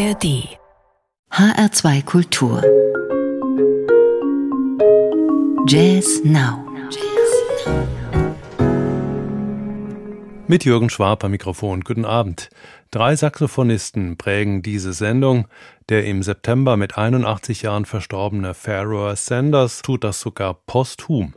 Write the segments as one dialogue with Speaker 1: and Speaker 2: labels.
Speaker 1: ARD HR2 Kultur Jazz Now
Speaker 2: Mit Jürgen Schwab am Mikrofon. Guten Abend. Drei Saxophonisten prägen diese Sendung. Der im September mit 81 Jahren verstorbene Pharaoh Sanders tut das sogar posthum.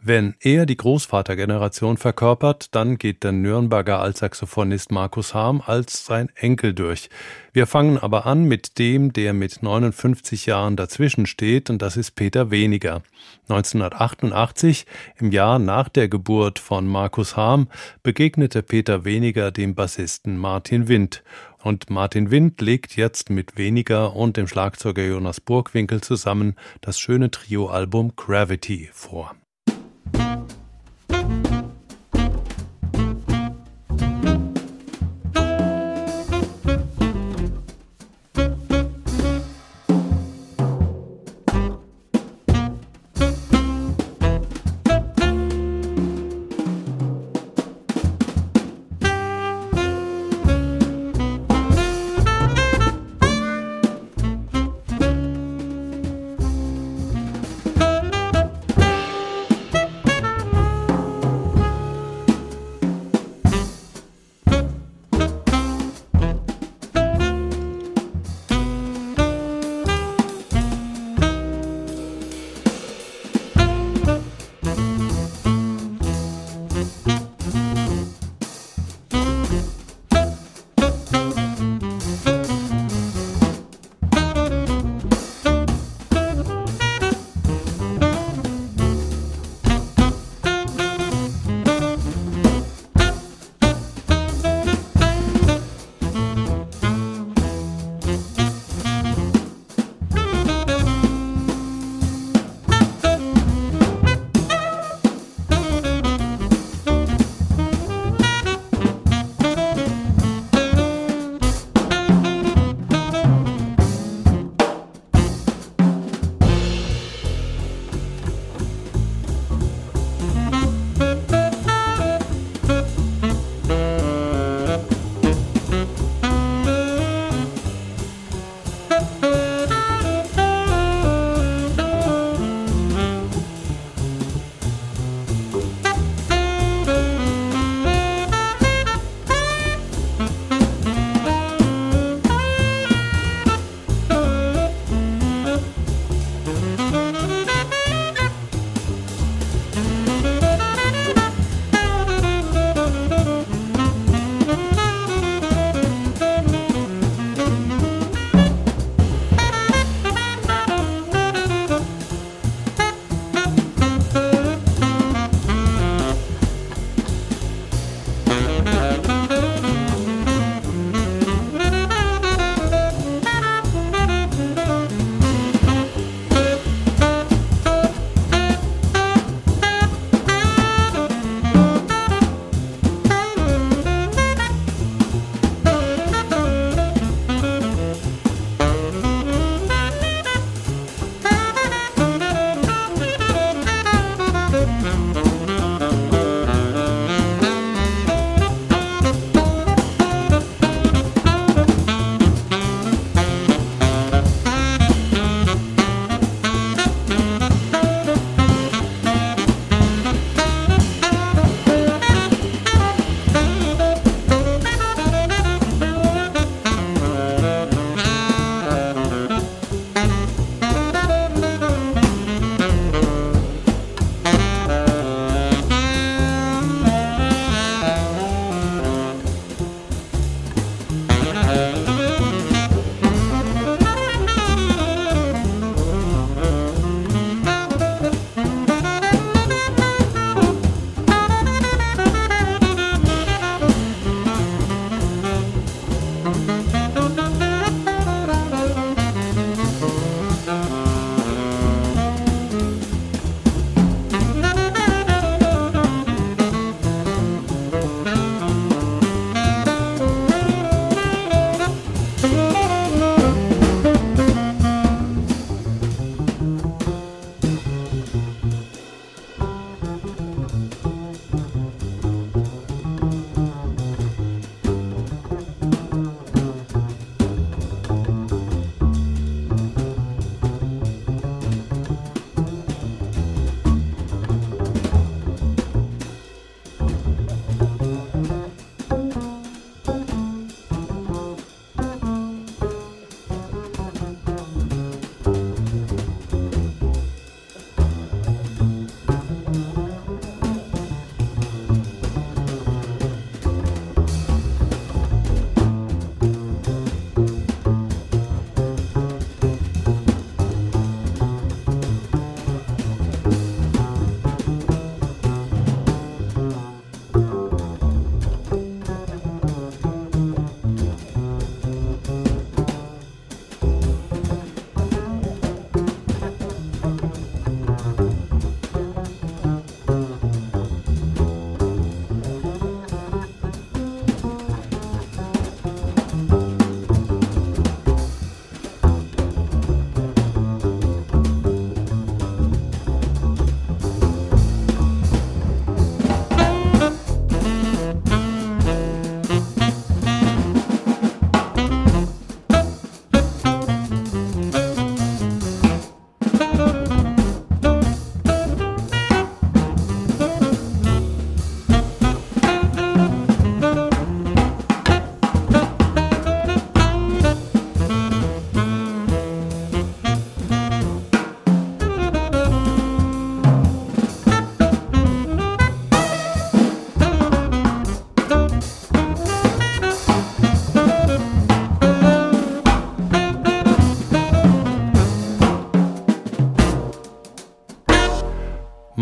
Speaker 2: Wenn er die Großvatergeneration verkörpert, dann geht der Nürnberger Altsaxophonist Markus Harm als sein Enkel durch. Wir fangen aber an mit dem, der mit 59 Jahren dazwischen steht, und das ist Peter Weniger. 1988, im Jahr nach der Geburt von Markus Harm, begegnete Peter Weniger dem Bassisten Martin Wind. Und Martin Wind legt jetzt mit Weniger und dem Schlagzeuger Jonas Burgwinkel zusammen das schöne Trio-Album Gravity vor.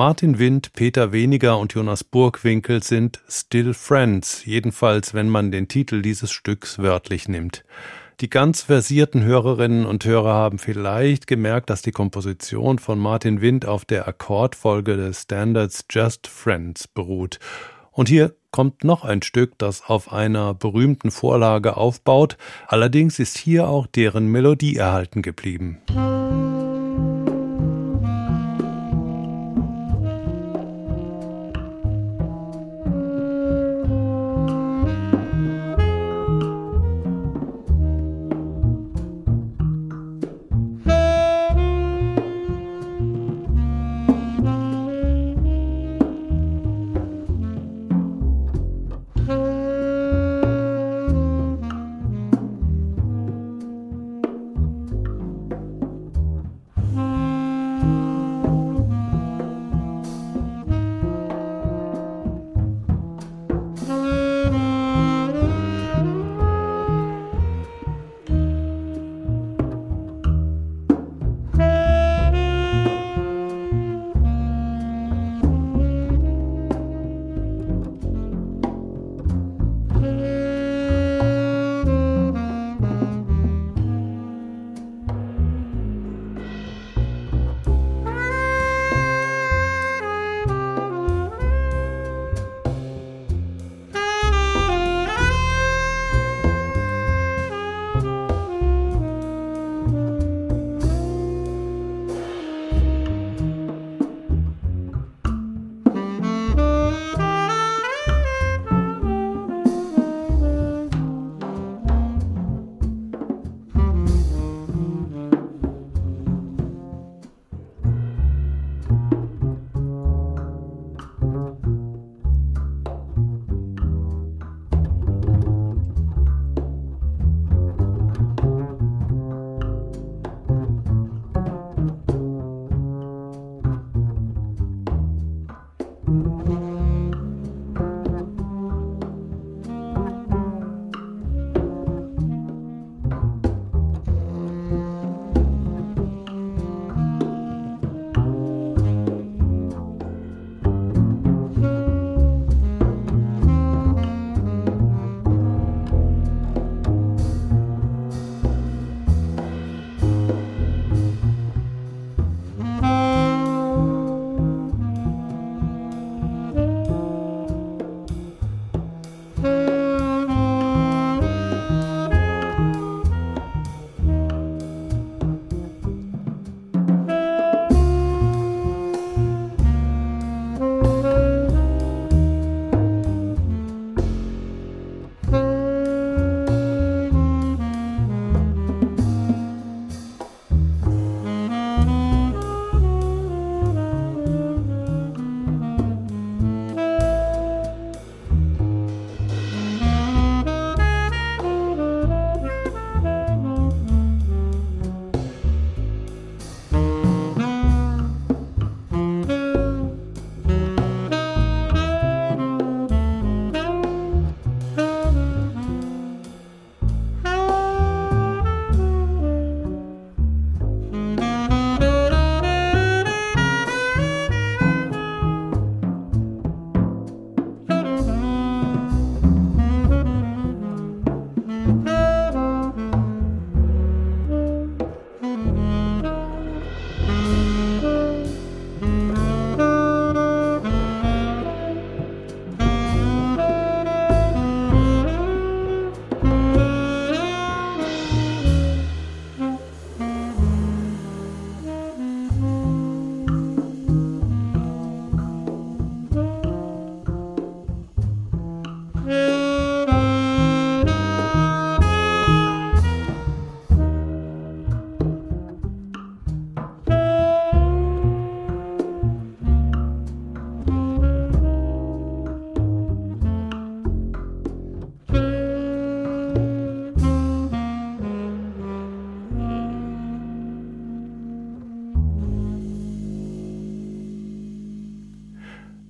Speaker 2: Martin Wind, Peter Weniger und Jonas Burgwinkel sind Still Friends, jedenfalls wenn man den Titel dieses Stücks wörtlich nimmt. Die ganz versierten Hörerinnen und Hörer haben vielleicht gemerkt, dass die Komposition von Martin Wind auf der Akkordfolge des Standards Just Friends beruht. Und hier kommt noch ein Stück, das auf einer berühmten Vorlage aufbaut, allerdings ist hier auch deren Melodie erhalten geblieben.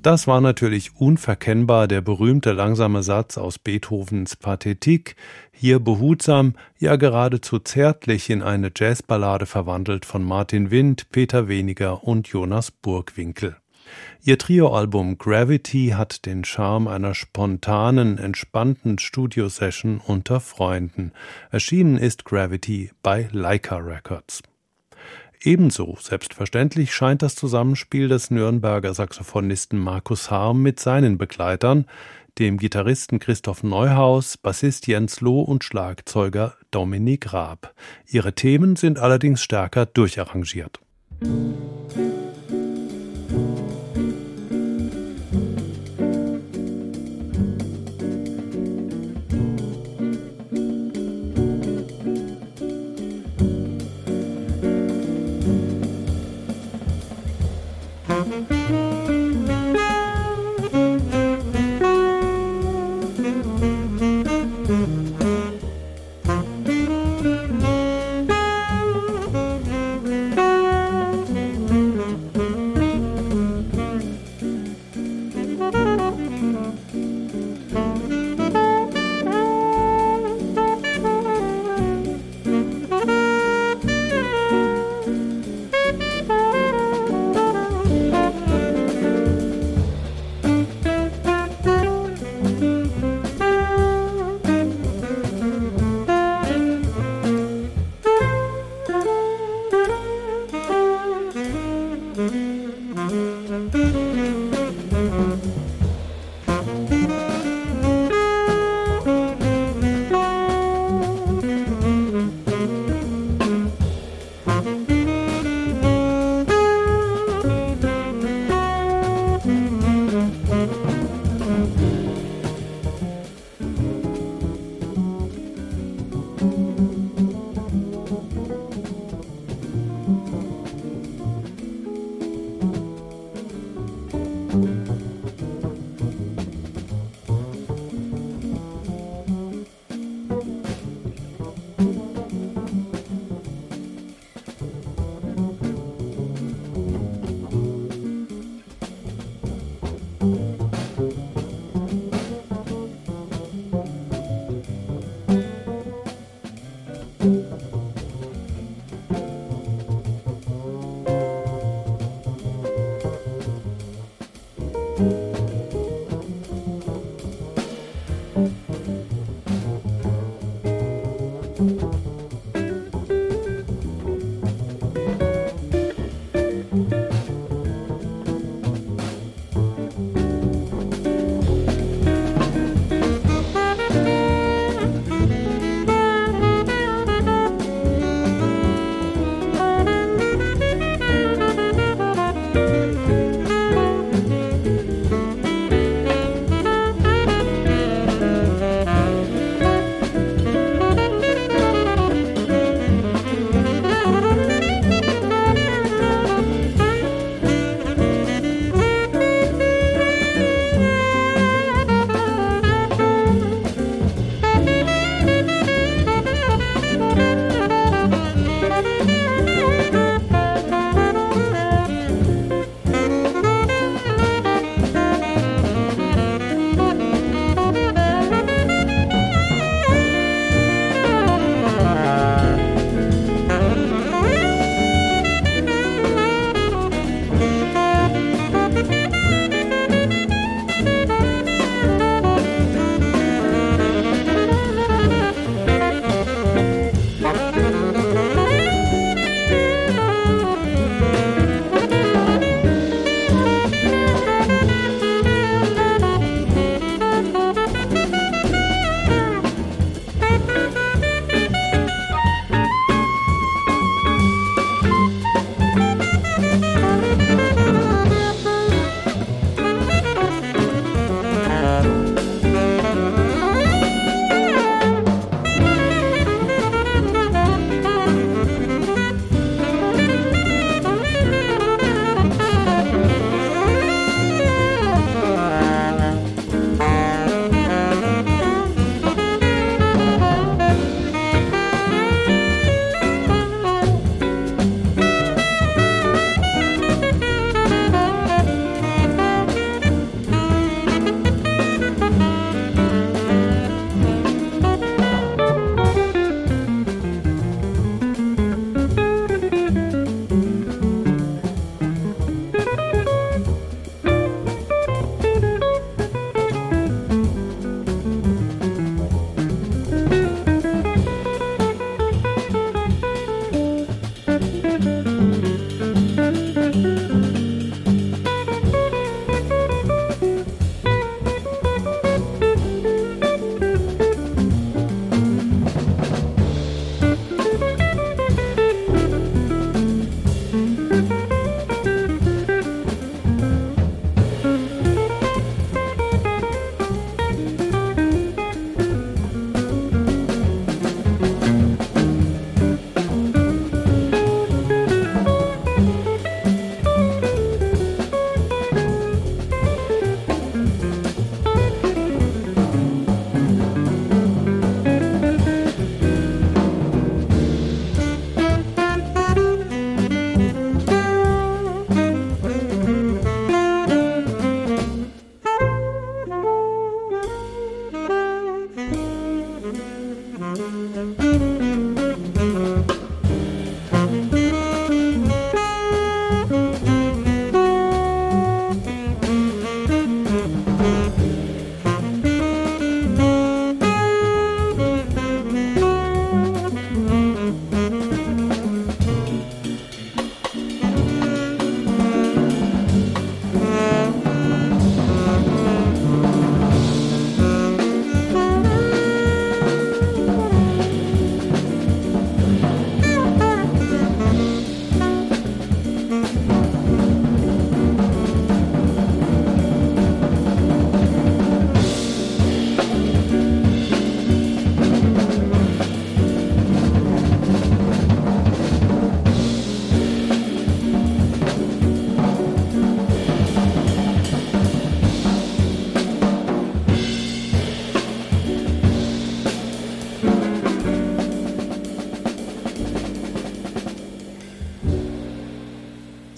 Speaker 2: Das war natürlich unverkennbar der berühmte langsame Satz aus Beethovens Pathetik, hier behutsam, ja geradezu zärtlich in eine Jazzballade verwandelt von Martin Wind, Peter Weniger und Jonas Burgwinkel. Ihr Trioalbum Gravity hat den Charme einer spontanen, entspannten Studiosession unter Freunden. Erschienen ist Gravity bei Leica Records. Ebenso selbstverständlich scheint das Zusammenspiel des Nürnberger Saxophonisten Markus Harm mit seinen Begleitern, dem Gitarristen Christoph Neuhaus, Bassist Jens Loh und Schlagzeuger Dominik Raab. Ihre Themen sind allerdings stärker durcharrangiert. Musik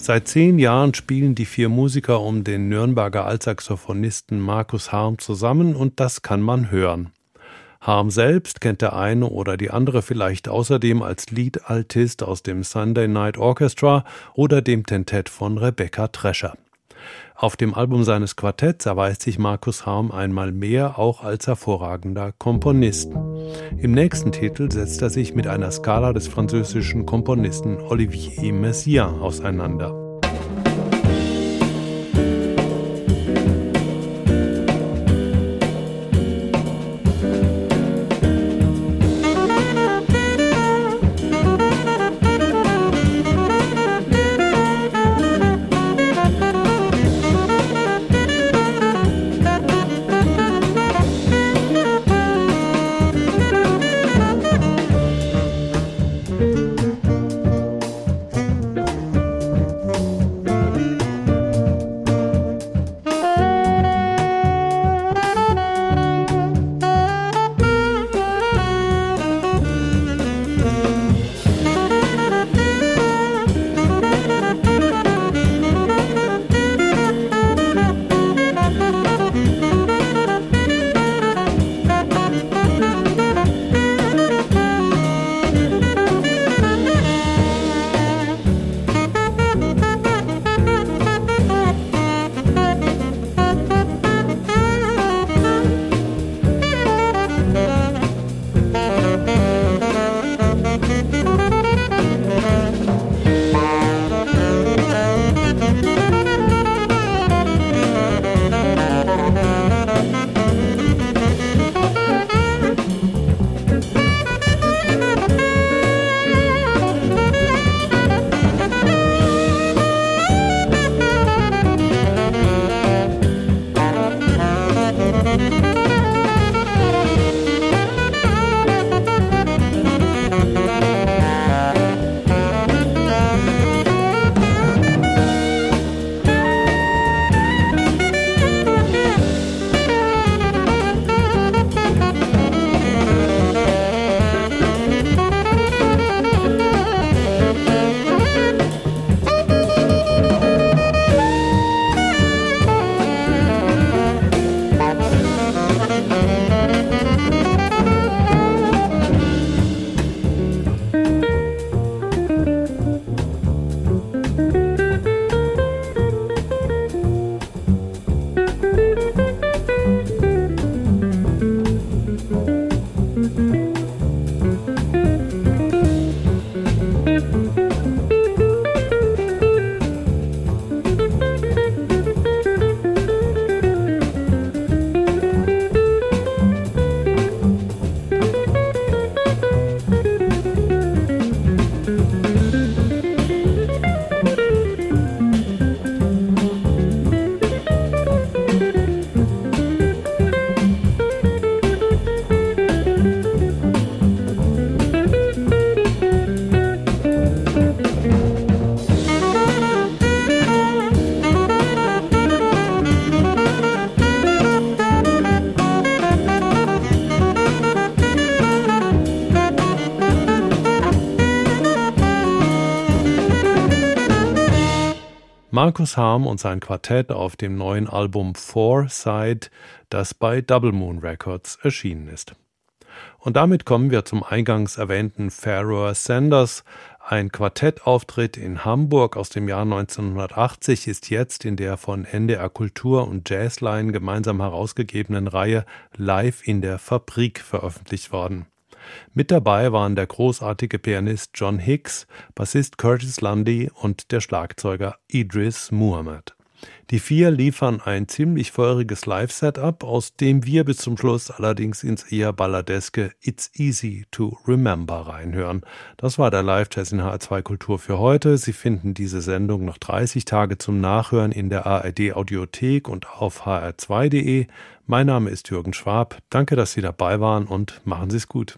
Speaker 2: Seit zehn Jahren spielen die vier Musiker um den Nürnberger Altsaxophonisten Markus Harm zusammen und das kann man hören. Harm selbst kennt der eine oder die andere vielleicht außerdem als Liedaltist aus dem Sunday Night Orchestra oder dem Tentett von Rebecca Trescher. Auf dem Album seines Quartetts erweist sich Markus Harm einmal mehr auch als hervorragender Komponist. Im nächsten Titel setzt er sich mit einer Skala des französischen Komponisten Olivier Messiaen auseinander. Markus Harm und sein Quartett auf dem neuen Album Four das bei Double Moon Records erschienen ist. Und damit kommen wir zum eingangs erwähnten Pharaoh Sanders. Ein Quartettauftritt in Hamburg aus dem Jahr 1980 ist jetzt in der von NDR Kultur und Jazzline gemeinsam herausgegebenen Reihe Live in der Fabrik veröffentlicht worden. Mit dabei waren der großartige Pianist John Hicks, Bassist Curtis Lundy und der Schlagzeuger Idris Muhammad. Die vier liefern ein ziemlich feuriges Live-Setup, aus dem wir bis zum Schluss allerdings ins eher balladeske It's Easy to Remember reinhören. Das war der Live-Jazz in HR2 Kultur für heute. Sie finden diese Sendung noch 30 Tage zum Nachhören in der ARD Audiothek und auf hr2.de. Mein Name ist Jürgen Schwab. Danke, dass Sie dabei waren und machen Sie es gut.